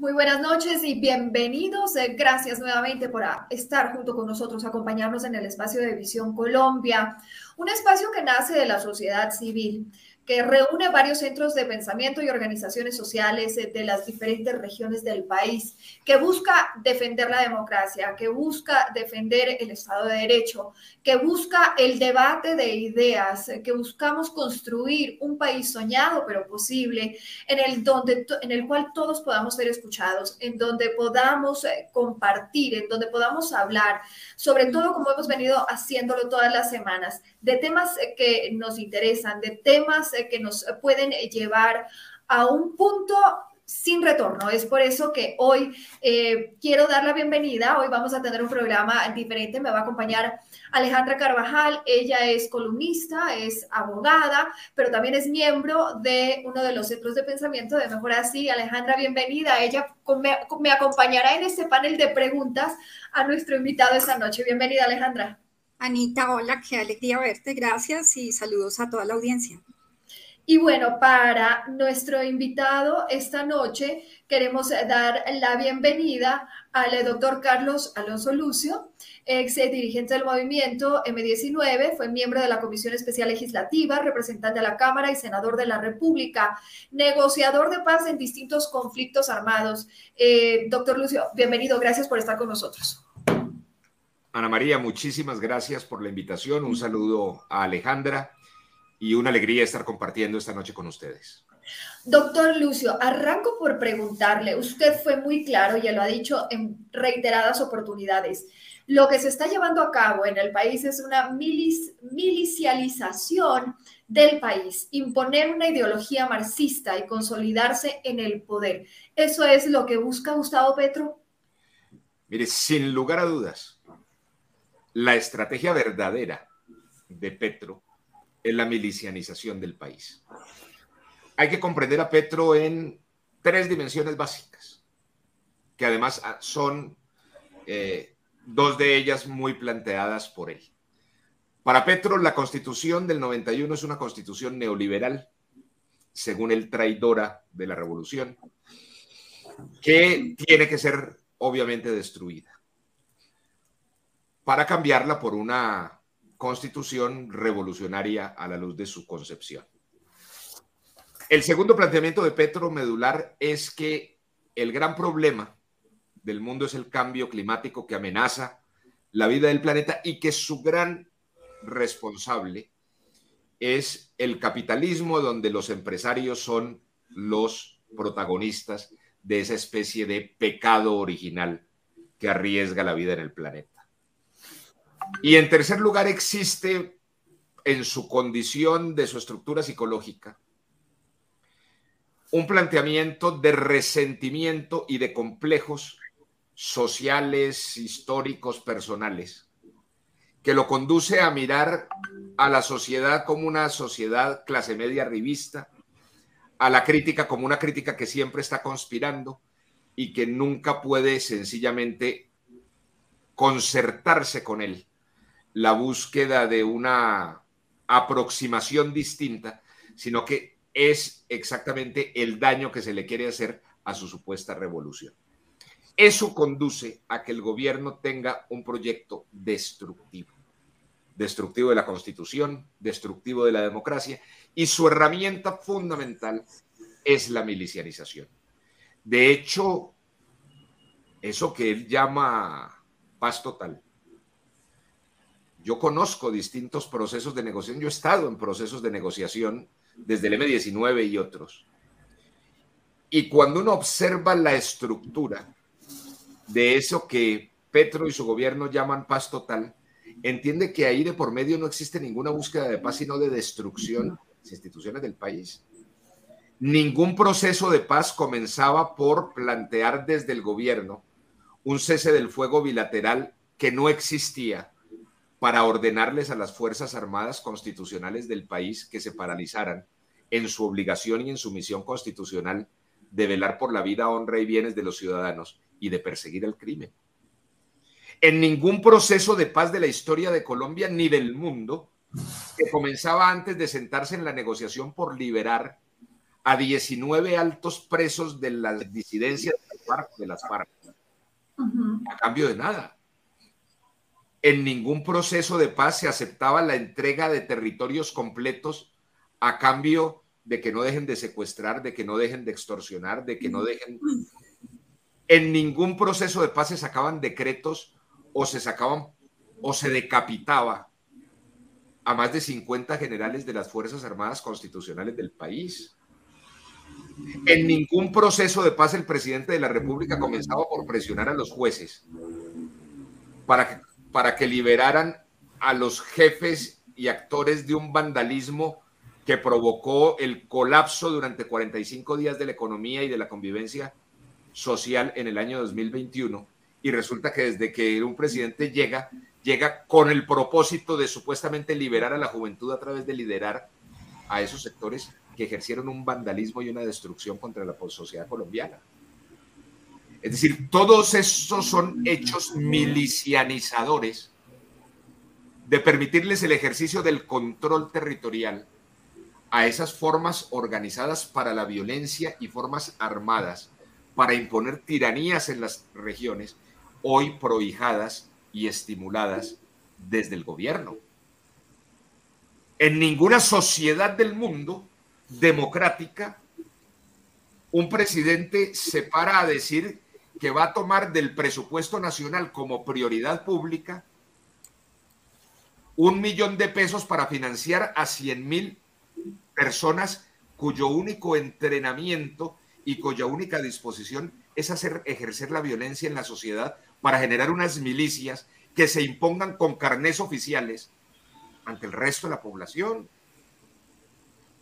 Muy buenas noches y bienvenidos. Eh, gracias nuevamente por estar junto con nosotros, acompañarnos en el espacio de Visión Colombia, un espacio que nace de la sociedad civil que reúne varios centros de pensamiento y organizaciones sociales eh, de las diferentes regiones del país, que busca defender la democracia, que busca defender el Estado de Derecho, que busca el debate de ideas, eh, que buscamos construir un país soñado pero posible, en el, donde, en el cual todos podamos ser escuchados, en donde podamos eh, compartir, en donde podamos hablar, sobre todo como hemos venido haciéndolo todas las semanas, de temas que nos interesan, de temas que nos pueden llevar a un punto sin retorno. Es por eso que hoy eh, quiero dar la bienvenida. Hoy vamos a tener un programa diferente. Me va a acompañar Alejandra Carvajal. Ella es columnista, es abogada, pero también es miembro de uno de los centros de pensamiento de Mejor Así. Alejandra, bienvenida. Ella me, me acompañará en este panel de preguntas a nuestro invitado esta noche. Bienvenida, Alejandra. Anita, hola, qué alegría verte. Gracias y saludos a toda la audiencia. Y bueno, para nuestro invitado esta noche queremos dar la bienvenida al doctor Carlos Alonso Lucio, ex dirigente del movimiento M19, fue miembro de la Comisión Especial Legislativa, representante de la Cámara y senador de la República, negociador de paz en distintos conflictos armados. Eh, doctor Lucio, bienvenido, gracias por estar con nosotros. Ana María, muchísimas gracias por la invitación. Un saludo a Alejandra y una alegría estar compartiendo esta noche con ustedes. Doctor Lucio, arranco por preguntarle, usted fue muy claro, ya lo ha dicho en reiteradas oportunidades, lo que se está llevando a cabo en el país es una milicialización del país, imponer una ideología marxista y consolidarse en el poder. ¿Eso es lo que busca Gustavo Petro? Mire, sin lugar a dudas, la estrategia verdadera de Petro es la milicianización del país. Hay que comprender a Petro en tres dimensiones básicas, que además ah, son eh, dos de ellas muy planteadas por él. Para Petro, la constitución del 91 es una constitución neoliberal, según el traidora de la revolución, que tiene que ser obviamente destruida para cambiarla por una constitución revolucionaria a la luz de su concepción. El segundo planteamiento de Petro Medular es que el gran problema del mundo es el cambio climático que amenaza la vida del planeta y que su gran responsable es el capitalismo donde los empresarios son los protagonistas de esa especie de pecado original que arriesga la vida en el planeta. Y en tercer lugar, existe en su condición de su estructura psicológica un planteamiento de resentimiento y de complejos sociales, históricos, personales, que lo conduce a mirar a la sociedad como una sociedad clase media revista, a la crítica como una crítica que siempre está conspirando y que nunca puede sencillamente concertarse con él la búsqueda de una aproximación distinta, sino que es exactamente el daño que se le quiere hacer a su supuesta revolución. Eso conduce a que el gobierno tenga un proyecto destructivo, destructivo de la constitución, destructivo de la democracia, y su herramienta fundamental es la milicianización. De hecho, eso que él llama paz total, yo conozco distintos procesos de negociación, yo he estado en procesos de negociación desde el M19 y otros. Y cuando uno observa la estructura de eso que Petro y su gobierno llaman paz total, entiende que ahí de por medio no existe ninguna búsqueda de paz, sino de destrucción de las instituciones del país. Ningún proceso de paz comenzaba por plantear desde el gobierno un cese del fuego bilateral que no existía para ordenarles a las Fuerzas Armadas constitucionales del país que se paralizaran en su obligación y en su misión constitucional de velar por la vida, honra y bienes de los ciudadanos y de perseguir el crimen. En ningún proceso de paz de la historia de Colombia ni del mundo, que comenzaba antes de sentarse en la negociación por liberar a 19 altos presos de las disidencias de las FARC, a cambio de nada. En ningún proceso de paz se aceptaba la entrega de territorios completos a cambio de que no dejen de secuestrar, de que no dejen de extorsionar, de que no dejen... En ningún proceso de paz se sacaban decretos o se sacaban o se decapitaba a más de 50 generales de las Fuerzas Armadas Constitucionales del país. En ningún proceso de paz el presidente de la República comenzaba por presionar a los jueces para que, para que liberaran a los jefes y actores de un vandalismo que provocó el colapso durante 45 días de la economía y de la convivencia social en el año 2021. Y resulta que desde que un presidente llega, llega con el propósito de supuestamente liberar a la juventud a través de liderar a esos sectores que ejercieron un vandalismo y una destrucción contra la sociedad colombiana. Es decir, todos estos son hechos milicianizadores de permitirles el ejercicio del control territorial a esas formas organizadas para la violencia y formas armadas para imponer tiranías en las regiones, hoy prohijadas y estimuladas desde el gobierno. En ninguna sociedad del mundo democrática un presidente se para a decir que va a tomar del presupuesto nacional como prioridad pública un millón de pesos para financiar a 100 mil personas cuyo único entrenamiento y cuya única disposición es hacer ejercer la violencia en la sociedad para generar unas milicias que se impongan con carnés oficiales ante el resto de la población.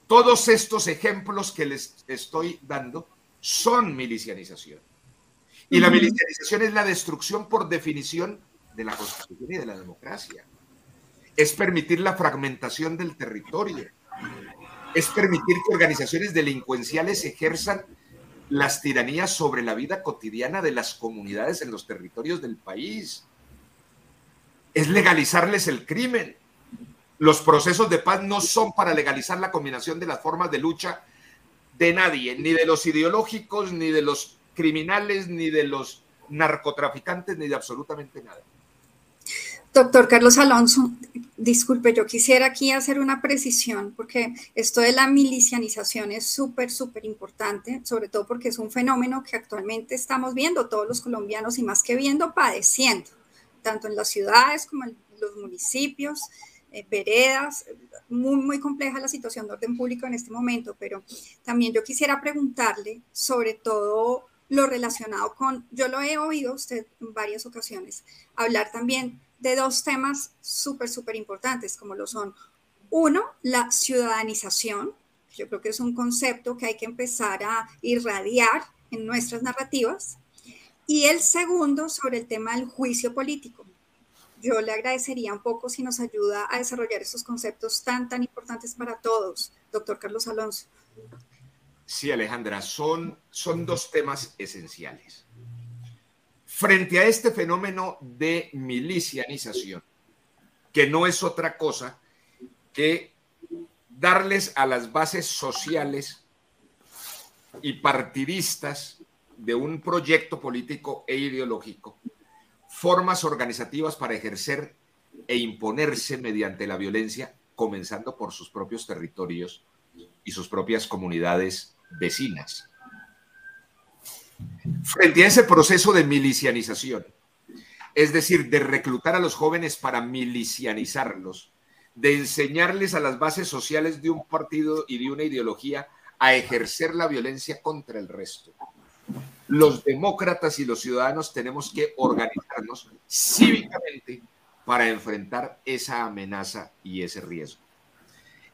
Todos estos ejemplos que les estoy dando son milicianización. Y la milicianización es la destrucción por definición de la constitución y de la democracia. Es permitir la fragmentación del territorio. Es permitir que organizaciones delincuenciales ejerzan las tiranías sobre la vida cotidiana de las comunidades en los territorios del país. Es legalizarles el crimen. Los procesos de paz no son para legalizar la combinación de las formas de lucha de nadie, ni de los ideológicos, ni de los criminales, ni de los narcotraficantes, ni de absolutamente nada. Doctor Carlos Alonso, disculpe, yo quisiera aquí hacer una precisión porque esto de la milicianización es súper, súper importante, sobre todo porque es un fenómeno que actualmente estamos viendo todos los colombianos y más que viendo, padeciendo, tanto en las ciudades como en los municipios, eh, veredas, muy, muy compleja la situación de orden público en este momento, pero también yo quisiera preguntarle sobre todo lo relacionado con, yo lo he oído usted en varias ocasiones, hablar también de dos temas súper, súper importantes, como lo son, uno, la ciudadanización, yo creo que es un concepto que hay que empezar a irradiar en nuestras narrativas, y el segundo, sobre el tema del juicio político. Yo le agradecería un poco si nos ayuda a desarrollar estos conceptos tan, tan importantes para todos, doctor Carlos Alonso. Sí, Alejandra, son, son dos temas esenciales. Frente a este fenómeno de milicianización, que no es otra cosa que darles a las bases sociales y partidistas de un proyecto político e ideológico formas organizativas para ejercer e imponerse mediante la violencia, comenzando por sus propios territorios y sus propias comunidades vecinas. Frente a ese proceso de milicianización, es decir, de reclutar a los jóvenes para milicianizarlos, de enseñarles a las bases sociales de un partido y de una ideología a ejercer la violencia contra el resto. Los demócratas y los ciudadanos tenemos que organizarnos cívicamente para enfrentar esa amenaza y ese riesgo.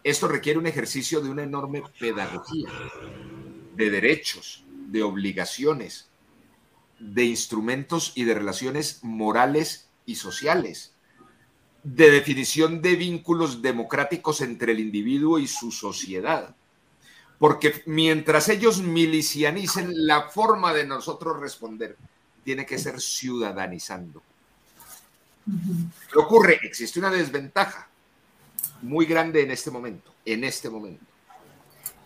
Esto requiere un ejercicio de una enorme pedagogía de derechos, de obligaciones, de instrumentos y de relaciones morales y sociales, de definición de vínculos democráticos entre el individuo y su sociedad. Porque mientras ellos milicianicen, la forma de nosotros responder tiene que ser ciudadanizando. ¿Qué ocurre? Existe una desventaja muy grande en este momento, en este momento.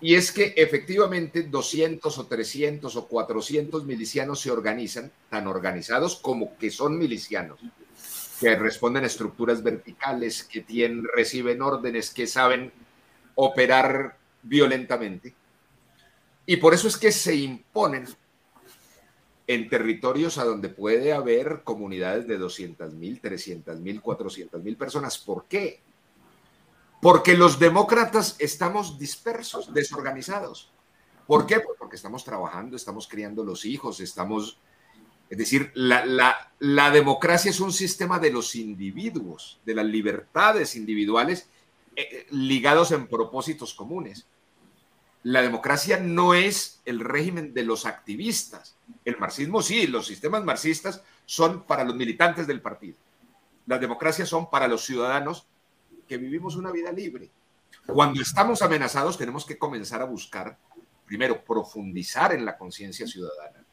Y es que efectivamente 200 o 300 o 400 milicianos se organizan, tan organizados como que son milicianos, que responden a estructuras verticales, que tienen, reciben órdenes, que saben operar violentamente. Y por eso es que se imponen en territorios a donde puede haber comunidades de 200 mil, 300 mil, 400 mil personas. ¿Por qué? Porque los demócratas estamos dispersos, desorganizados. ¿Por qué? Pues porque estamos trabajando, estamos criando los hijos, estamos... Es decir, la, democracia es un sistema de los individuos, de las libertades individuales eh, ligados en propósitos comunes. La democracia no es el régimen de los activistas. El marxismo sí, los sistemas marxistas son para los militantes del partido. Las democracias son para los ciudadanos que vivimos una vida libre. Cuando estamos amenazados tenemos que comenzar a buscar, primero, profundizar en la conciencia ciudadana,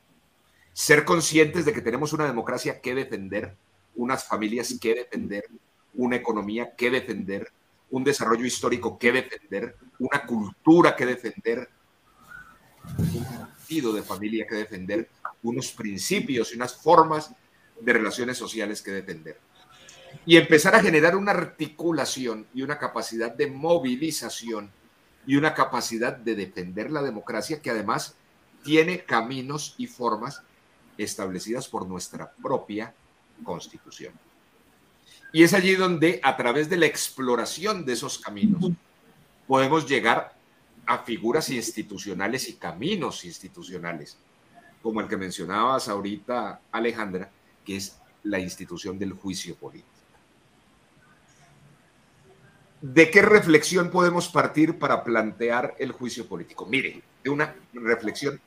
ser conscientes de que tenemos una democracia que defender, unas familias que defender, una economía que defender, un desarrollo histórico que defender, una cultura que defender, un sentido de familia que defender, unos principios y unas formas de relaciones sociales que defender y empezar a generar una articulación y una capacidad de movilización y una capacidad de defender la democracia que además tiene caminos y formas establecidas por nuestra propia constitución. Y es allí donde a través de la exploración de esos caminos podemos llegar a figuras institucionales y caminos institucionales, como el que mencionabas ahorita, Alejandra, que es la institución del juicio político. ¿De qué reflexión podemos partir para plantear el juicio político? Mire, de una reflexión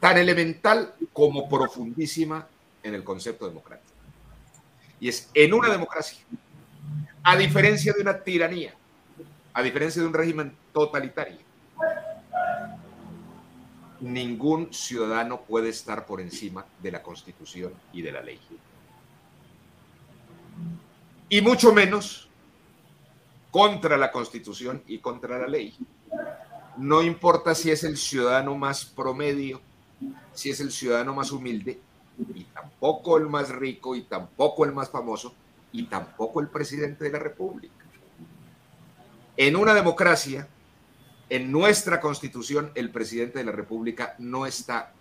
tan elemental como profundísima en el concepto democrático. Y es en una democracia, a diferencia de una tiranía, a diferencia de un régimen totalitario, ningún ciudadano puede estar por encima de la constitución y de la ley. Y mucho menos contra la constitución y contra la ley. No importa si es el ciudadano más promedio, si es el ciudadano más humilde, y tampoco el más rico, y tampoco el más famoso, y tampoco el presidente de la República. En una democracia, en nuestra constitución, el presidente de la República no está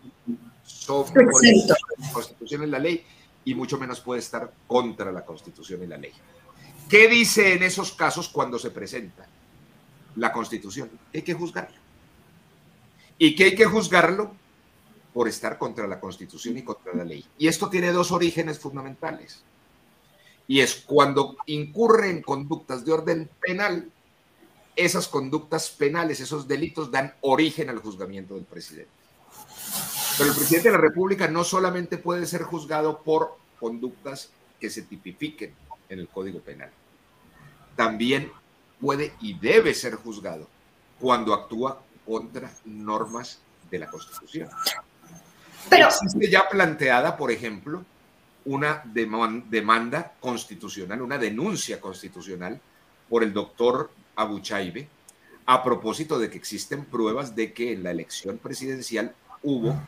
sobre la constitución y la ley, y mucho menos puede estar contra la constitución y la ley. ¿Qué dice en esos casos cuando se presenta la Constitución? Hay que juzgarlo. ¿Y qué hay que juzgarlo? Por estar contra la Constitución y contra la ley. Y esto tiene dos orígenes fundamentales. Y es cuando incurre en conductas de orden penal, esas conductas penales, esos delitos dan origen al juzgamiento del presidente. Pero el presidente de la República no solamente puede ser juzgado por conductas que se tipifiquen en el Código Penal. También puede y debe ser juzgado cuando actúa contra normas de la Constitución. Pero, Existe ya planteada, por ejemplo, una demanda constitucional, una denuncia constitucional por el doctor Abuchaibe a propósito de que existen pruebas de que en la elección presidencial hubo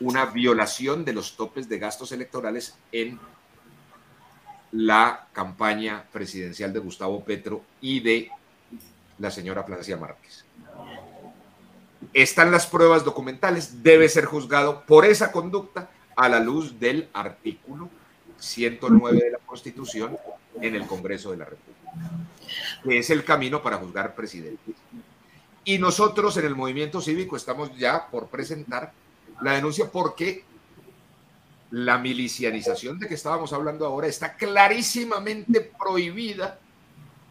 una violación de los topes de gastos electorales en la campaña presidencial de Gustavo Petro y de la señora Francia Márquez. Están las pruebas documentales, debe ser juzgado por esa conducta a la luz del artículo 109 de la Constitución en el Congreso de la República, que es el camino para juzgar presidentes. Y nosotros en el movimiento cívico estamos ya por presentar la denuncia porque la milicianización de que estábamos hablando ahora está clarísimamente prohibida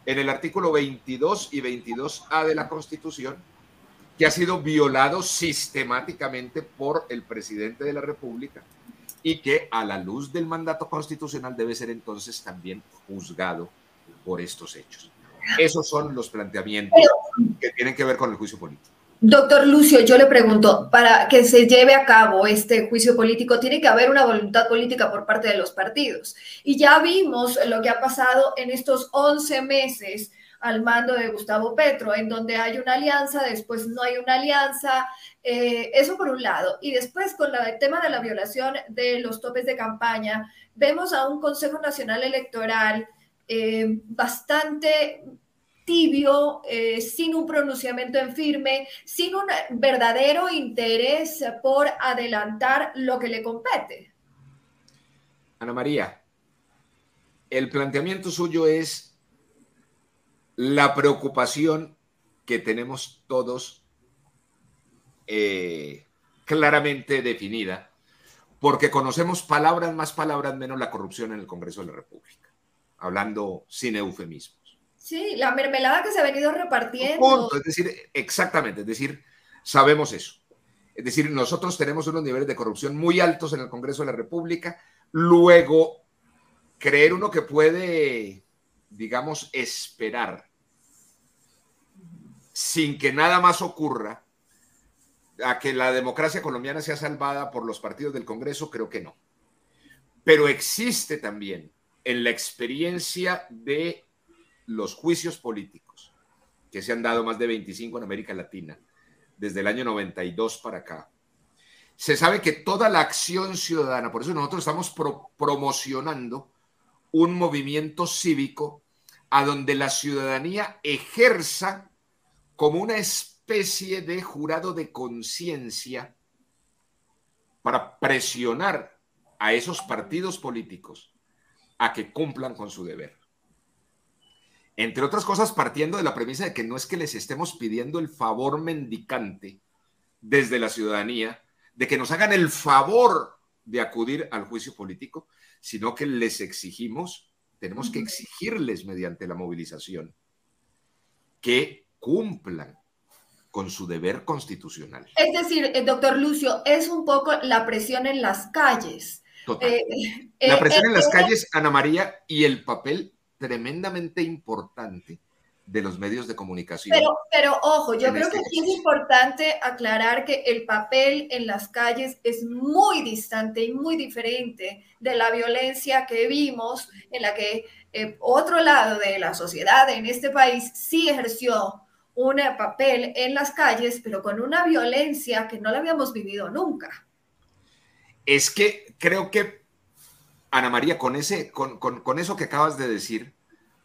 en el artículo 22 y 22A de la Constitución, que ha sido violado sistemáticamente por el presidente de la República y que a la luz del mandato constitucional debe ser entonces también juzgado por estos hechos. Esos son los planteamientos que tienen que ver con el juicio político. Doctor Lucio, yo le pregunto, para que se lleve a cabo este juicio político, tiene que haber una voluntad política por parte de los partidos. Y ya vimos lo que ha pasado en estos 11 meses al mando de Gustavo Petro, en donde hay una alianza, después no hay una alianza, eh, eso por un lado. Y después con el tema de la violación de los topes de campaña, vemos a un Consejo Nacional Electoral eh, bastante tibio, eh, sin un pronunciamiento en firme, sin un verdadero interés por adelantar lo que le compete. Ana María, el planteamiento suyo es la preocupación que tenemos todos eh, claramente definida, porque conocemos palabras más, palabras menos la corrupción en el Congreso de la República, hablando sin eufemismo. Sí, la mermelada que se ha venido repartiendo. es decir, exactamente, es decir, sabemos eso. Es decir, nosotros tenemos unos niveles de corrupción muy altos en el Congreso de la República. Luego, creer uno que puede, digamos, esperar sin que nada más ocurra a que la democracia colombiana sea salvada por los partidos del Congreso, creo que no. Pero existe también en la experiencia de los juicios políticos, que se han dado más de 25 en América Latina, desde el año 92 para acá, se sabe que toda la acción ciudadana, por eso nosotros estamos promocionando un movimiento cívico a donde la ciudadanía ejerza como una especie de jurado de conciencia para presionar a esos partidos políticos a que cumplan con su deber. Entre otras cosas, partiendo de la premisa de que no es que les estemos pidiendo el favor mendicante desde la ciudadanía, de que nos hagan el favor de acudir al juicio político, sino que les exigimos, tenemos que exigirles mediante la movilización que cumplan con su deber constitucional. Es decir, eh, doctor Lucio, es un poco la presión en las calles. Eh, la presión en las eh, calles, Ana María, y el papel tremendamente importante de los medios de comunicación. Pero, pero ojo, yo creo este que es importante aclarar que el papel en las calles es muy distante y muy diferente de la violencia que vimos, en la que eh, otro lado de la sociedad en este país sí ejerció un papel en las calles, pero con una violencia que no la habíamos vivido nunca. Es que creo que Ana María, con, ese, con, eso que acabas de decir,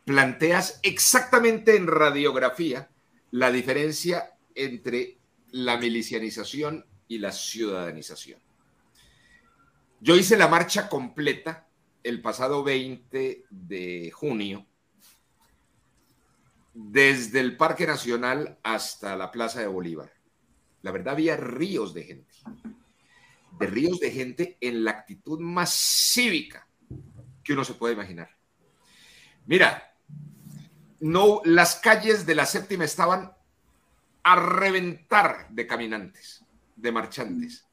planteas exactamente en radiografía la diferencia entre la milicianización y la ciudadanización. Yo hice la marcha completa el pasado 20 de junio, desde el Parque Nacional hasta la Plaza de Bolívar. La verdad, había ríos de gente de ríos de gente en la actitud más cívica que uno se puede imaginar. Mira, no, las calles de la séptima estaban a reventar de caminantes, de marchantes.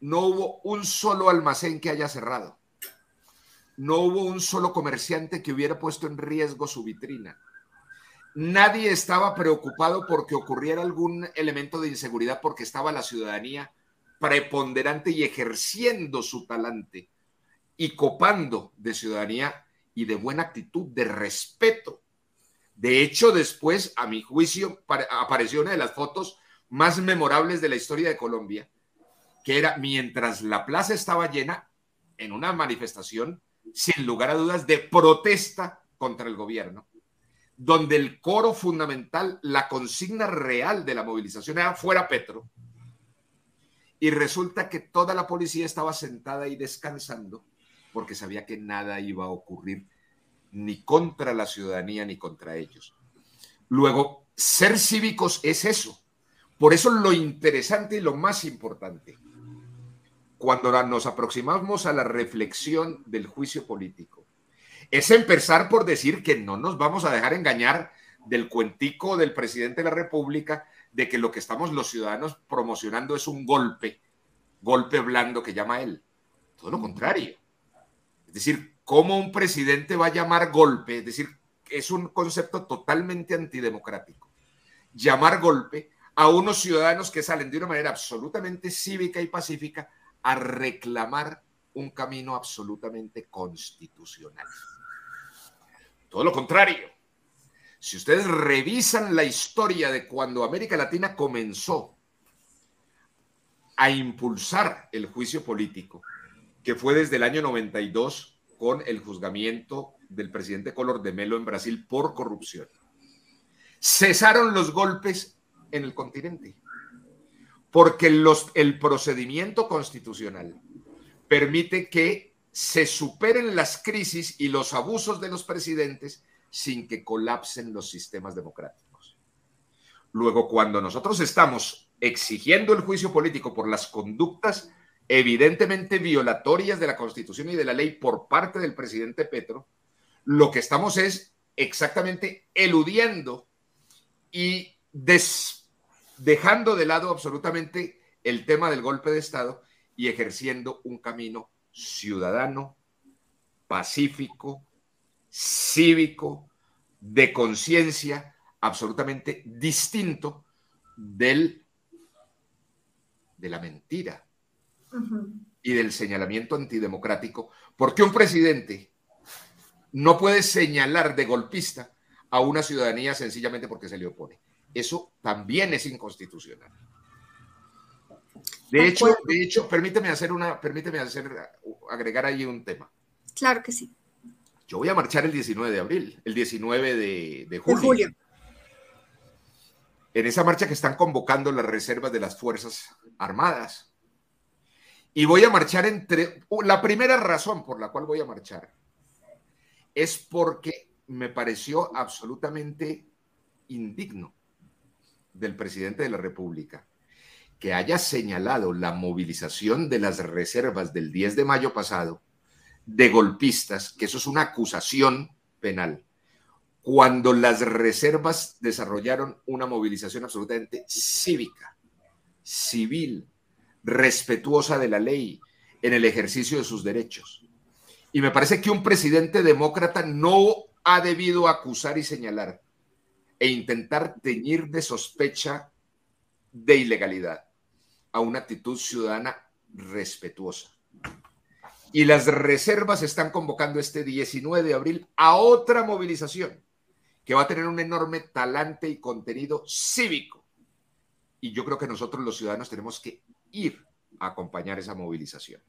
No hubo un solo almacén que haya cerrado. No hubo un solo comerciante que hubiera puesto en riesgo su vitrina. Nadie estaba preocupado porque ocurriera algún elemento de inseguridad porque estaba la ciudadanía preponderante y ejerciendo su talante y copando de ciudadanía y de buena actitud, de respeto. De hecho, después, a mi juicio, apareció una de las fotos más memorables de la historia de Colombia, que era mientras la plaza estaba llena en una manifestación, sin lugar a dudas, de protesta contra el gobierno, donde el coro fundamental, la consigna real de la movilización era fuera Petro, y resulta que toda la policía estaba sentada y descansando porque sabía que nada iba a ocurrir ni contra la ciudadanía ni contra ellos. Luego, ser cívicos es eso. Por eso lo interesante y lo más importante, cuando nos aproximamos a la reflexión del juicio político, es empezar por decir que no nos vamos a dejar engañar del cuentico del presidente de la República de que lo que estamos los ciudadanos promocionando es un golpe, golpe blando que llama él. Todo lo contrario. Es decir, ¿cómo un presidente va a llamar golpe? Es decir, es un concepto totalmente antidemocrático. Llamar golpe a unos ciudadanos que salen de una manera absolutamente cívica y pacífica a reclamar un camino absolutamente constitucional. Todo lo contrario. Si ustedes revisan la historia de cuando América Latina comenzó a impulsar el juicio político, que fue desde el año 92 con el juzgamiento del presidente Color de Melo en Brasil por corrupción. Cesaron los golpes en el continente, porque los, el procedimiento constitucional permite que se superen las crisis y los abusos de los presidentes sin que colapsen los sistemas democráticos. Luego, cuando nosotros estamos exigiendo el juicio político por las conductas evidentemente violatorias de la Constitución y de la ley por parte del presidente Petro, lo que estamos es exactamente eludiendo y dejando de lado absolutamente el tema del golpe de Estado y ejerciendo un camino ciudadano, pacífico, cívico, de conciencia, absolutamente distinto del, de la mentira y del señalamiento antidemocrático, porque un presidente no puede señalar de golpista a una ciudadanía sencillamente porque se le opone. Eso también es inconstitucional. De hecho, de hecho, permíteme hacer una, permíteme hacer, agregar ahí un tema. Claro que sí. Yo voy a marchar el 19 de abril, el 19 de, julio. En esa marcha que están convocando las reservas de las Fuerzas Armadas. Y voy a marchar entre... La primera razón por la cual voy a marchar es porque me pareció absolutamente indigno del presidente de la República que haya señalado la movilización de las reservas del 10 de mayo pasado de golpistas, que eso es una acusación penal, cuando las reservas desarrollaron una movilización absolutamente cívica, civil, respetuosa de la ley, en el ejercicio de sus derechos. Y me parece que un presidente demócrata no ha debido acusar y señalar e intentar teñir de sospecha de ilegalidad a una actitud ciudadana respetuosa. Y las reservas están convocando este 19 de abril a otra movilización que va a tener un enorme talante y contenido cívico. Y yo creo que nosotros los ciudadanos tenemos que ir a acompañar esa movilización.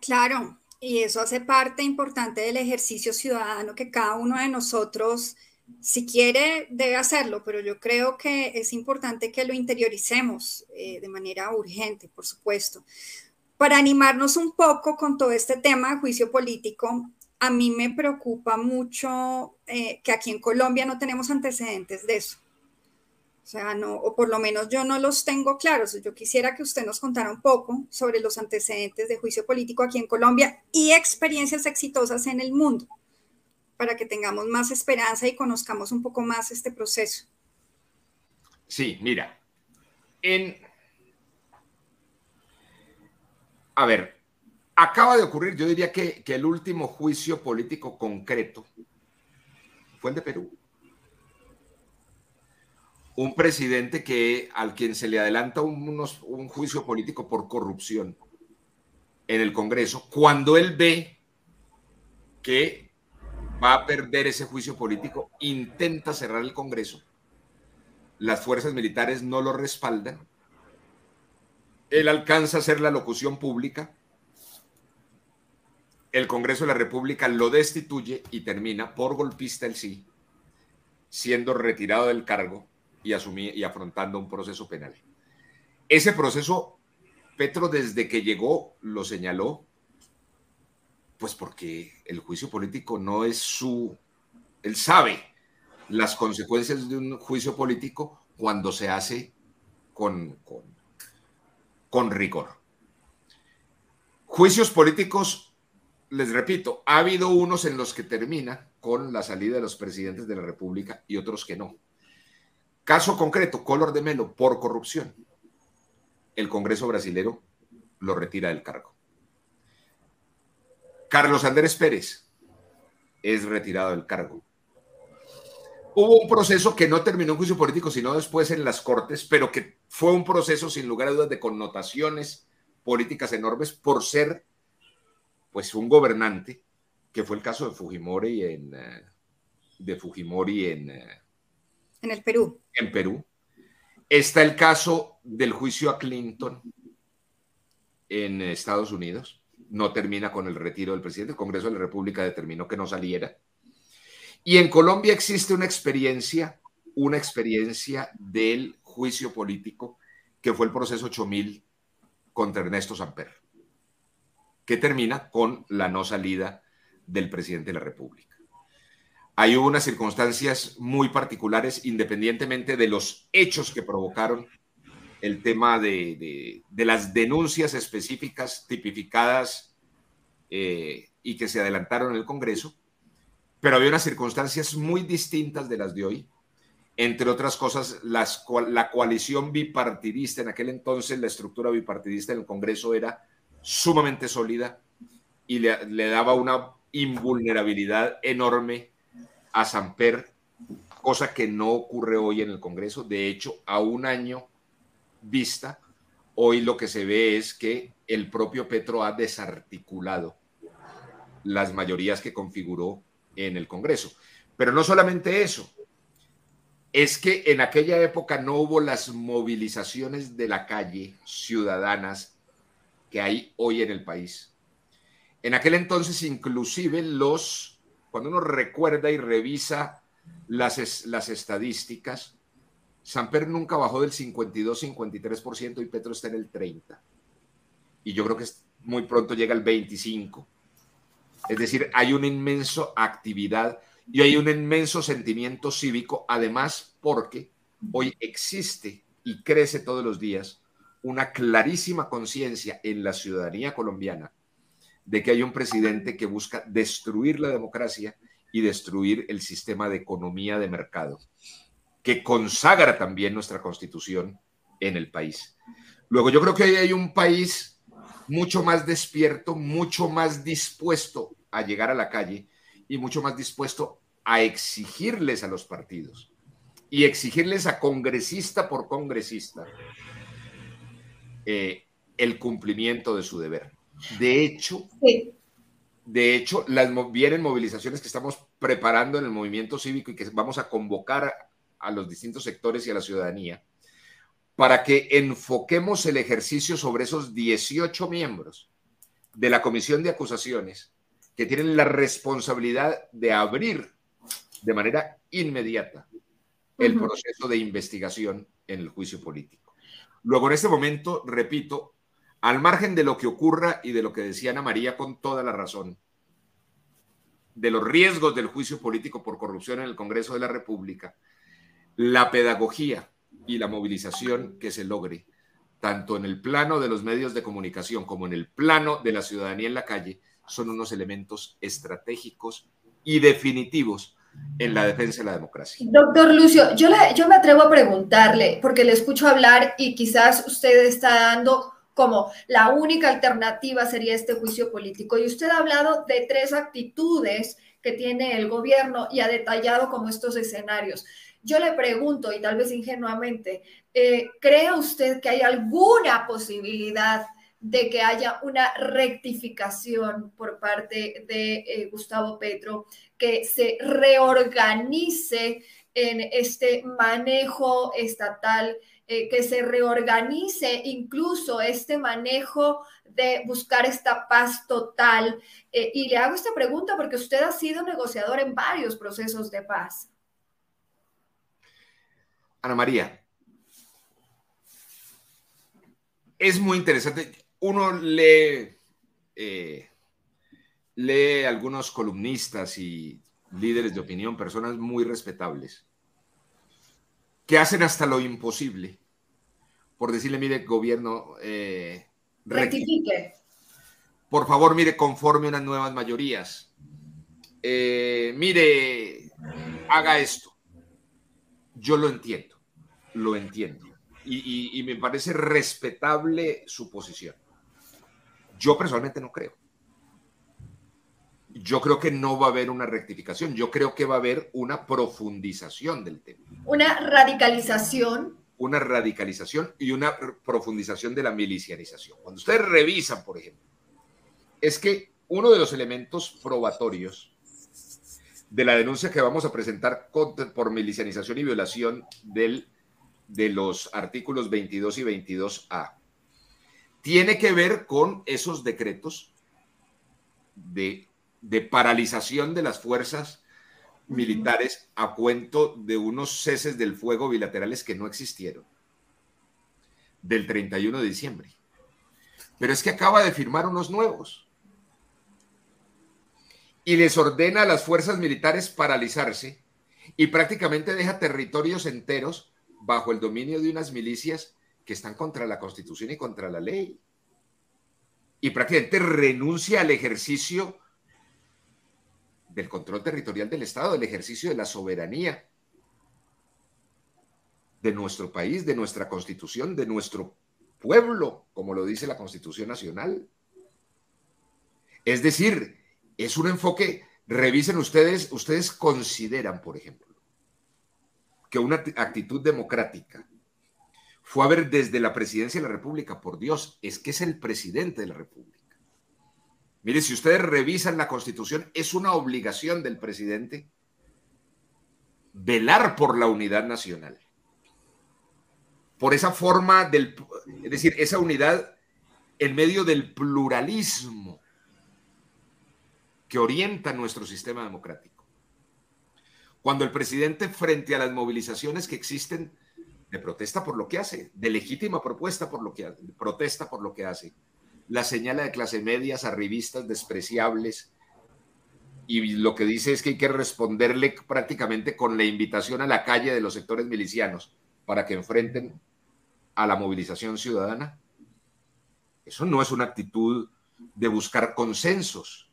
Claro, y eso hace parte importante del ejercicio ciudadano que cada uno de nosotros, si quiere, debe hacerlo, pero yo creo que es importante que lo interioricemos eh, de manera urgente, por supuesto. Para animarnos un poco con todo este tema de juicio político, a mí me preocupa mucho eh, que aquí en Colombia no tenemos antecedentes de eso. O sea, no, o por lo menos yo no los tengo claros. Yo quisiera que usted nos contara un poco sobre los antecedentes de juicio político aquí en Colombia y experiencias exitosas en el mundo, para que tengamos más esperanza y conozcamos un poco más este proceso. Sí, mira, en, a ver, acaba de ocurrir, yo diría que, el último juicio político concreto fue el de Perú. Un presidente que al quien se le adelanta un, un juicio político por corrupción en el Congreso, cuando él ve que va a perder ese juicio político, intenta cerrar el Congreso. Las fuerzas militares no lo respaldan él alcanza a hacer la locución pública, el Congreso de la República lo destituye y termina por golpista el sí, siendo retirado del cargo y, y afrontando un proceso penal. Ese proceso, Petro desde que llegó lo señaló, pues porque el juicio político no es su... Él sabe las consecuencias de un juicio político cuando se hace con con rigor. Juicios políticos, les repito, ha habido unos en los que termina con la salida de los presidentes de la República y otros que no. Caso concreto, Color de Melo, por corrupción. El Congreso brasilero lo retira del cargo. Carlos Andrés Pérez es retirado del cargo hubo un proceso que no terminó en juicio político, sino después en las Cortes, pero que fue un proceso sin lugar a dudas de connotaciones políticas enormes por ser, pues, un gobernante, que fue el caso de Fujimori en, eh, de Fujimori en, en el Perú. En Perú. Está el caso del juicio a Clinton en Estados Unidos. No termina con el retiro del presidente. El Congreso de la República determinó que no saliera. Y en Colombia existe una experiencia, una experiencia del juicio político que fue el proceso 8000 contra Ernesto Samper, que termina con la no salida del presidente de la República. Hay unas circunstancias muy particulares, independientemente de los hechos que provocaron el tema de, las denuncias específicas tipificadas eh, y que se adelantaron en el Congreso, pero había unas circunstancias muy distintas de las de hoy. Entre otras cosas, la coalición bipartidista, en aquel entonces la estructura bipartidista en el Congreso era sumamente sólida y le, le daba una invulnerabilidad enorme a Samper, cosa que no ocurre hoy en el Congreso. De hecho, a un año vista, hoy lo que se ve es que el propio Petro ha desarticulado las mayorías que configuró en el Congreso. Pero no solamente eso, es que en aquella época no hubo las movilizaciones de la calle ciudadanas que hay hoy en el país. En aquel entonces inclusive los, cuando uno recuerda y revisa las, las estadísticas, Samper nunca bajó del 52-53% y Petro está en el 30%. Y yo creo que muy pronto llega al 25%. Es decir, hay una inmensa actividad y hay un inmenso sentimiento cívico, además porque hoy existe y crece todos los días una clarísima conciencia en la ciudadanía colombiana de que hay un presidente que busca destruir la democracia y destruir el sistema de economía de mercado, que consagra también nuestra constitución en el país. Luego, yo creo que hay un país mucho más despierto, mucho más dispuesto a llegar a la calle y mucho más dispuesto a exigirles a los partidos y exigirles a congresista por congresista eh, el cumplimiento de su deber. De hecho, de hecho, las vienen movilizaciones que estamos preparando en el movimiento cívico y que vamos a convocar a los distintos sectores y a la ciudadanía para que enfoquemos el ejercicio sobre esos 18 miembros de la Comisión de Acusaciones que tienen la responsabilidad de abrir de manera inmediata el proceso de investigación en el juicio político. Luego, en este momento, repito, al margen de lo que ocurra y de lo que decía Ana María con toda la razón, de los riesgos del juicio político por corrupción en el Congreso de la República, la pedagogía y la movilización que se logre, tanto en el plano de los medios de comunicación como en el plano de la ciudadanía en la calle, son unos elementos estratégicos y definitivos en la defensa de la democracia. Doctor Lucio, yo, yo me atrevo a preguntarle, porque le escucho hablar y quizás usted está dando como la única alternativa sería este juicio político. Y usted ha hablado de tres actitudes que tiene el gobierno y ha detallado como estos escenarios. Yo le pregunto, y tal vez ingenuamente, eh, ¿cree usted que hay alguna posibilidad de que haya una rectificación por parte de eh, Gustavo Petro, que se reorganice en este manejo estatal, eh, que se reorganice incluso este manejo de buscar esta paz total. Y le hago esta pregunta porque usted ha sido negociador en varios procesos de paz. Ana María, es muy interesante uno lee, eh, lee algunos columnistas y líderes de opinión, personas muy respetables, que hacen hasta lo imposible por decirle, mire, gobierno, eh, rectifique. Por favor, mire, conforme unas nuevas mayorías. Eh, mire, haga esto. Yo lo entiendo, lo entiendo. y me parece respetable su posición. Yo personalmente no creo. Yo creo que no va a haber una rectificación, yo creo que va a haber una profundización del tema. Una radicalización. Una radicalización y una profundización de la milicianización. Cuando ustedes revisan, por ejemplo, es que uno de los elementos probatorios de la denuncia que vamos a presentar por milicianización y violación del, de los artículos 22 y 22A tiene que ver con esos decretos de, paralización de las fuerzas militares a cuento de unos ceses del fuego bilaterales que no existieron del 31 de diciembre. Pero es que acaba de firmar unos nuevos y les ordena a las fuerzas militares paralizarse y prácticamente deja territorios enteros bajo el dominio de unas milicias que están contra la constitución y contra la ley. Y prácticamente renuncia al ejercicio del control territorial del Estado, del ejercicio de la soberanía de nuestro país, de nuestra constitución, de nuestro pueblo, como lo dice la Constitución Nacional. Es decir, es un enfoque, revisen ustedes, ustedes consideran, por ejemplo, que una actitud democrática fue a ver desde la presidencia de la República, por Dios, es que es el presidente de la República. Mire, si ustedes revisan la Constitución, es una obligación del presidente velar por la unidad nacional. Por esa forma del, es decir, esa unidad en medio del pluralismo que orienta nuestro sistema democrático. Cuando el presidente, frente a las movilizaciones que existen de protesta por lo que hace, de legítima propuesta por lo que protesta por lo que hace, la señala de clase medias, arribistas, despreciables, y lo que dice es que hay que responderle prácticamente con la invitación a la calle de los sectores milicianos para que enfrenten a la movilización ciudadana. Eso no es una actitud de buscar consensos,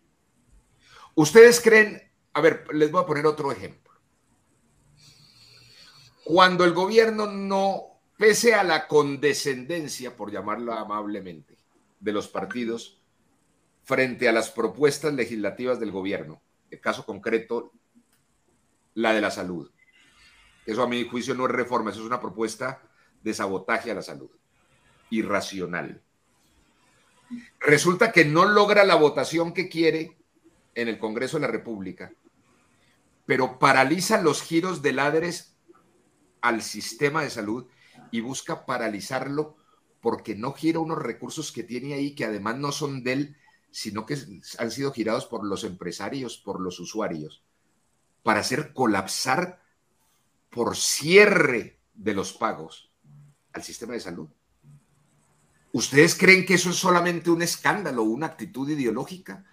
Ustedes creen, a ver, les voy a poner otro ejemplo. Cuando el gobierno no, pese a la condescendencia, por llamarlo amablemente, de los partidos frente a las propuestas legislativas del gobierno, el caso concreto, la de la salud. Eso a mi juicio no es reforma, eso es una propuesta de sabotaje a la salud, irracional. Resulta que no logra la votación que quiere en el Congreso de la República, pero paraliza los giros de ladres al sistema de salud y busca paralizarlo porque no gira unos recursos que tiene ahí que además no son de él, sino que han sido girados por los empresarios, por los usuarios, para hacer colapsar por cierre de los pagos al sistema de salud. ¿Ustedes creen que eso es solamente un escándalo, una actitud ideológica?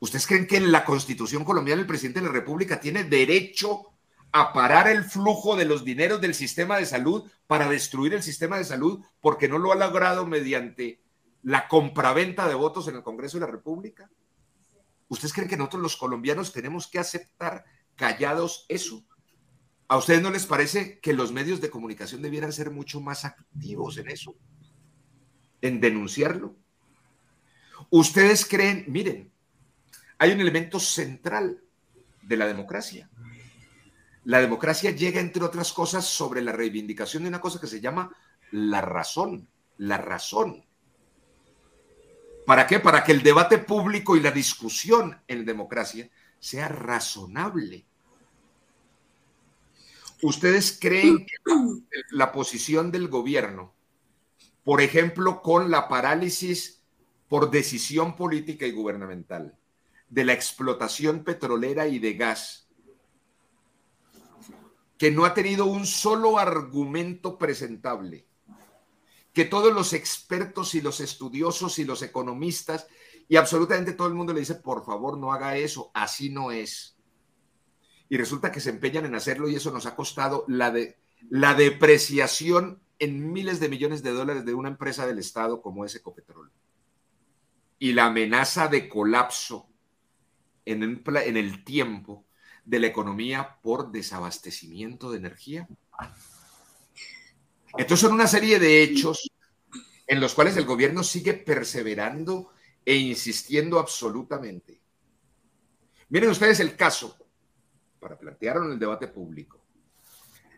¿Ustedes creen que en la constitución colombiana el presidente de la República tiene derecho a parar el flujo de los dineros del sistema de salud para destruir el sistema de salud porque no lo ha logrado mediante la compraventa de votos en el Congreso de la República? ¿Ustedes creen que nosotros los colombianos tenemos que aceptar callados eso? ¿A ustedes no les parece que los medios de comunicación debieran ser mucho más activos en eso? En denunciarlo. Ustedes creen, miren, hay un elemento central de la democracia. La democracia llega, entre otras cosas, sobre la reivindicación de una cosa que se llama la razón, la razón. ¿Para qué? Para que el debate público y la discusión en democracia sea razonable. ¿Ustedes creen que la posición del gobierno, por ejemplo, con la parálisis por decisión política y gubernamental, de la explotación petrolera y de gas, que no ha tenido un solo argumento presentable, que todos los expertos y los estudiosos y los economistas y absolutamente todo el mundo le dice, por favor, no haga eso, así no es. Y resulta que se empeñan en hacerlo y eso nos ha costado la, de, la depreciación en miles de millones de dólares de una empresa del Estado como es Ecopetrol. Y la amenaza de colapso en en el tiempo de la economía por desabastecimiento de energía. Entonces son una serie de hechos en los cuales el gobierno sigue perseverando e insistiendo absolutamente. Miren ustedes el caso, para plantearlo en el debate público.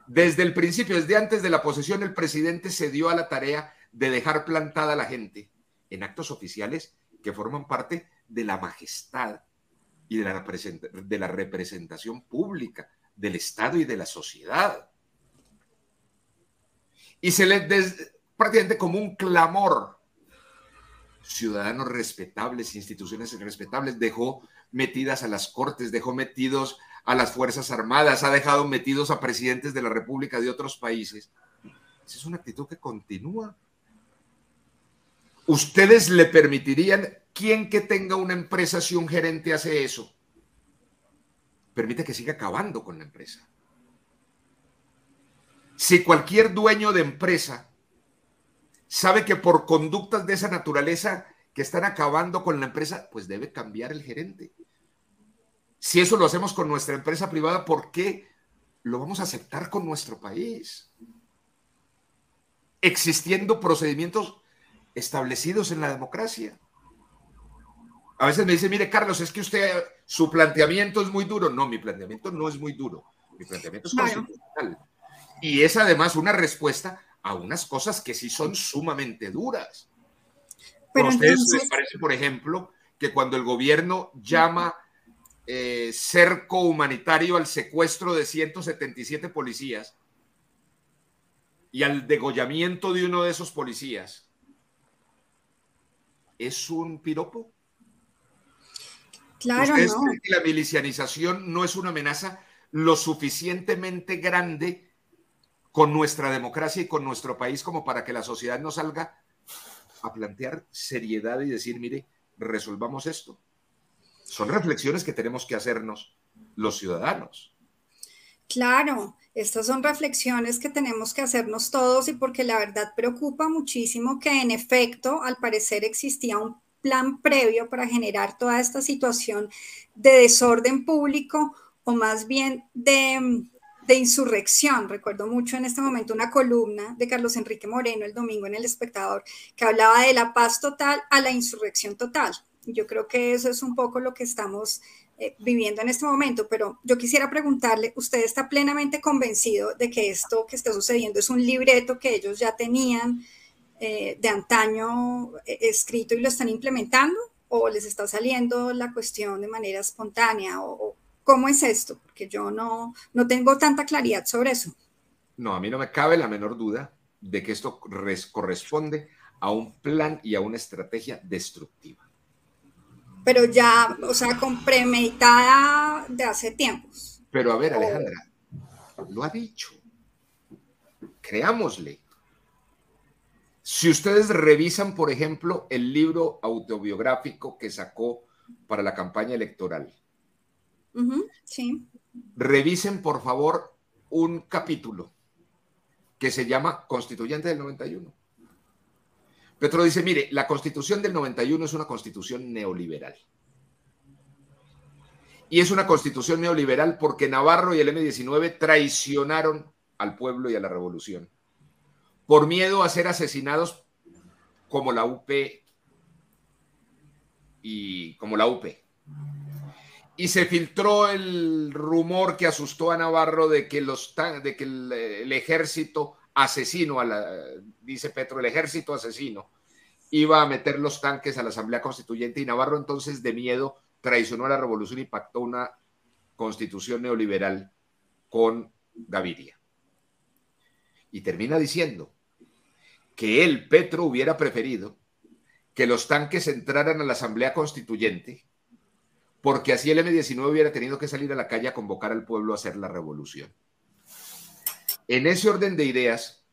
Desde el principio, desde antes de la posesión, el presidente se dio a la tarea de dejar plantada a la gente en actos oficiales que forman parte de la majestad y de la, representación pública del Estado y de la sociedad. Y se le des, prácticamente como un clamor. Ciudadanos respetables, instituciones respetables, dejó metidas a las cortes, dejó metidos a las Fuerzas Armadas, ha dejado metidos a presidentes de la República de otros países. Esa es una actitud que continúa. ¿Ustedes le permitirían quién que tenga una empresa si un gerente hace eso? Permite que siga acabando con la empresa. Si cualquier dueño de empresa sabe que por conductas de esa naturaleza que están acabando con la empresa, pues debe cambiar el gerente. Si eso lo hacemos con nuestra empresa privada, ¿por qué lo vamos a aceptar con nuestro país? Existiendo procedimientos establecidos en la democracia. A veces me dice, mire Carlos, es que usted, su planteamiento es muy duro. No, mi planteamiento no es muy duro. Mi planteamiento es constitucional. Y es además una respuesta a unas cosas que sí son sumamente duras. Pero ¿A ustedes les parece, por ejemplo, que cuando el gobierno llama eh, cerco humanitario al secuestro de 177 policías y al degollamiento de uno de esos policías, ¿es un piropo? Claro, ¿Ustedes no. que la milicianización no es una amenaza lo suficientemente grande con nuestra democracia y con nuestro país como para que la sociedad no salga a plantear seriedad y decir, mire, resolvamos esto? Son reflexiones que tenemos que hacernos los ciudadanos. Claro, estas son reflexiones que tenemos que hacernos todos y porque la verdad preocupa muchísimo que en efecto, al parecer existía un plan previo para generar toda esta situación de desorden público o más bien de, insurrección. Recuerdo mucho en este momento una columna de Carlos Enrique Moreno el domingo en El Espectador que hablaba de la paz total a la insurrección total. Yo creo que eso es un poco lo que estamos eh, viviendo en este momento, pero yo quisiera preguntarle, ¿usted está plenamente convencido de que esto que está sucediendo es un libreto que ellos ya tenían? Eh, de antaño eh, escrito y lo están implementando o les está saliendo la cuestión de manera espontánea o, cómo es esto porque yo no no tengo tanta claridad sobre eso. No a mí no me cabe la menor duda de que esto corresponde a un plan y a una estrategia destructiva. Pero ya o sea con premeditada de hace tiempos. Pero a ver Alejandra lo ha dicho. Creámosle si ustedes revisan, por ejemplo, el libro autobiográfico que sacó para la campaña electoral, revisen, por favor, un capítulo que se llama Constituyente del 91. Petro dice, mire, la constitución del 91 es una constitución neoliberal. Y es una constitución neoliberal porque Navarro y el M19 traicionaron al pueblo y a la revolución por miedo a ser asesinados como la UP y como la UP. Y se filtró el rumor que asustó a Navarro de que, los, de que el, ejército asesino, a la, dice Petro, el ejército asesino, iba a meter los tanques a la Asamblea Constituyente y Navarro entonces de miedo traicionó a la revolución y pactó una constitución neoliberal con Gaviria. Y termina diciendo, que él, Petro, hubiera preferido que los tanques entraran a la Asamblea Constituyente, porque así el M-19 hubiera tenido que salir a la calle a convocar al pueblo a hacer la revolución. En ese orden de ideas,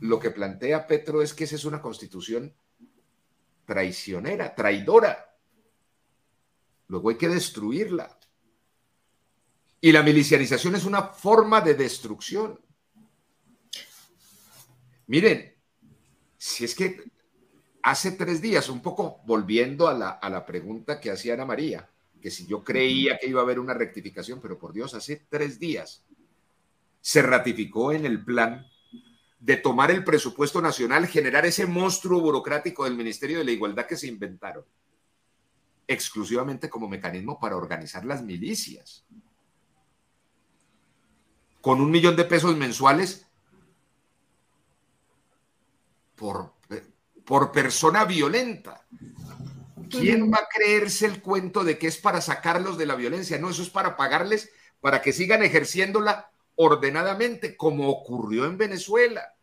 lo que plantea Petro es que esa es una constitución traicionera, traidora. Luego hay que destruirla. Y la milicianización es una forma de destrucción. Miren, si es que hace tres días, un poco volviendo a la, pregunta que hacía Ana María, que si yo creía que iba a haber una rectificación, pero por Dios, hace tres días se ratificó en el plan de tomar el presupuesto nacional, generar ese monstruo burocrático del Ministerio de la Igualdad que se inventaron, exclusivamente como mecanismo para organizar las milicias. Con un millón de pesos mensuales por, por persona violenta. ¿Quién va a creerse el cuento de que es para sacarlos de la violencia? No, eso es para pagarles para que sigan ejerciéndola ordenadamente, como ocurrió en Venezuela.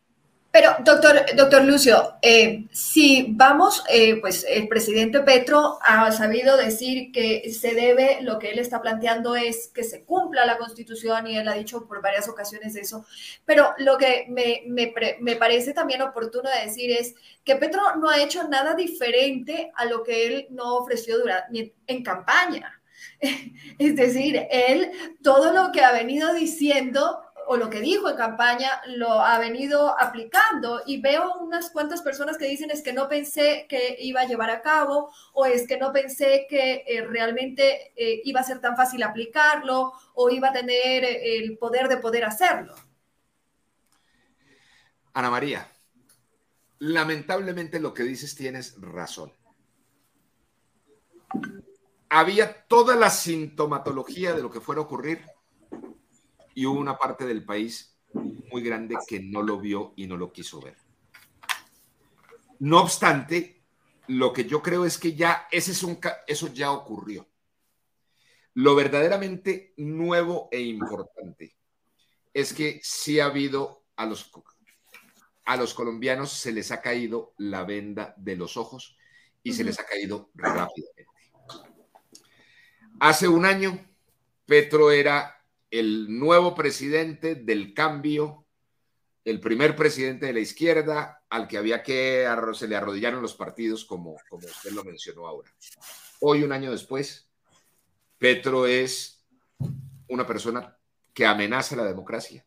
Pero, doctor, doctor Lucio, eh, si vamos, eh, pues el presidente Petro ha sabido decir que se debe, lo que él está planteando es que se cumpla la constitución y él ha dicho por varias ocasiones eso, pero lo que me, me, me parece también oportuno decir es que Petro no ha hecho nada diferente a lo que él no ofreció durante, en campaña. Es decir, él todo lo que ha venido diciendo o lo que dijo en campaña lo ha venido aplicando y veo unas cuantas personas que dicen es que no pensé que iba a llevar a cabo o es que no pensé que eh, realmente eh, iba a ser tan fácil aplicarlo o iba a tener eh, el poder de poder hacerlo. Ana María, lamentablemente lo que dices tienes razón. Había toda la sintomatología de lo que fuera a ocurrir y hubo una parte del país muy grande que no lo vio y no lo quiso ver. No obstante, lo que yo creo es que ya ese es un, eso ya ocurrió. Lo verdaderamente nuevo e importante es que sí ha habido a los, a los colombianos se les ha caído la venda de los ojos y se les ha caído rápidamente. Hace un año, Petro era el nuevo presidente del cambio, el primer presidente de la izquierda al que había que se le arrodillaron los partidos, como, como usted lo mencionó ahora. Hoy, un año después, Petro es una persona que amenaza la democracia.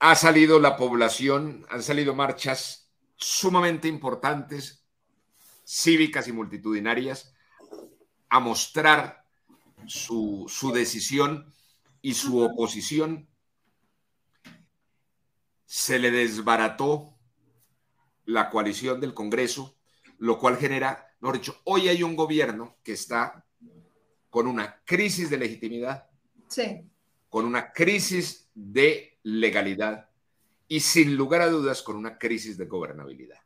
Ha salido la población, han salido marchas sumamente importantes, cívicas y multitudinarias, a mostrar su, decisión y su oposición, se le desbarató la coalición del Congreso, lo cual genera, mejor dicho, hoy hay un gobierno que está con una crisis de legitimidad, con una crisis de legalidad y sin lugar a dudas con una crisis de gobernabilidad.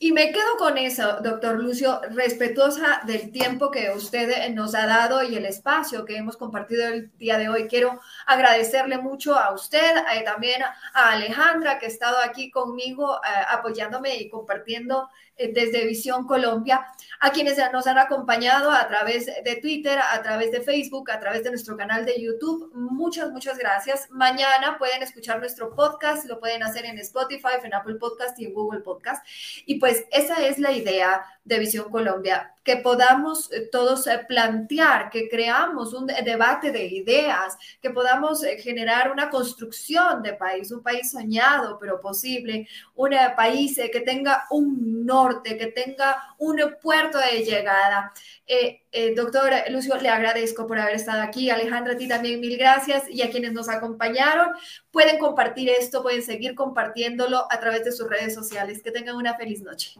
Y me quedo con eso, doctor Lucio, respetuosa del tiempo que usted nos ha dado y el espacio que hemos compartido el día de hoy. Quiero agradecerle mucho a usted, eh, también a Alejandra, que ha estado aquí conmigo eh, apoyándome y compartiendo eh, desde Visión Colombia, a quienes nos han acompañado a través de Twitter, a través de Facebook, a través de nuestro canal de YouTube. Muchas, muchas gracias. Mañana pueden escuchar nuestro podcast, lo pueden hacer en Spotify, en Apple Podcast y en Google Podcast. Y pues esa es la idea de Visión Colombia, que podamos eh, todos eh, plantear, que creamos un debate de ideas, que podamos eh, generar una construcción de país, un país soñado pero posible, un país que tenga un norte, que tenga un puerto de llegada. doctor Lucio, le agradezco por haber estado aquí. Alejandra, a ti también mil gracias y a quienes nos acompañaron. Pueden compartir esto, pueden seguir compartiéndolo a través de sus redes sociales. Que tengan una feliz noche.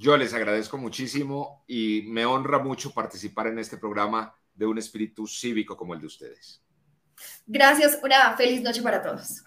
Yo les agradezco muchísimo y me honra mucho participar en este programa de un espíritu cívico como el de ustedes. Gracias, una feliz noche para todos.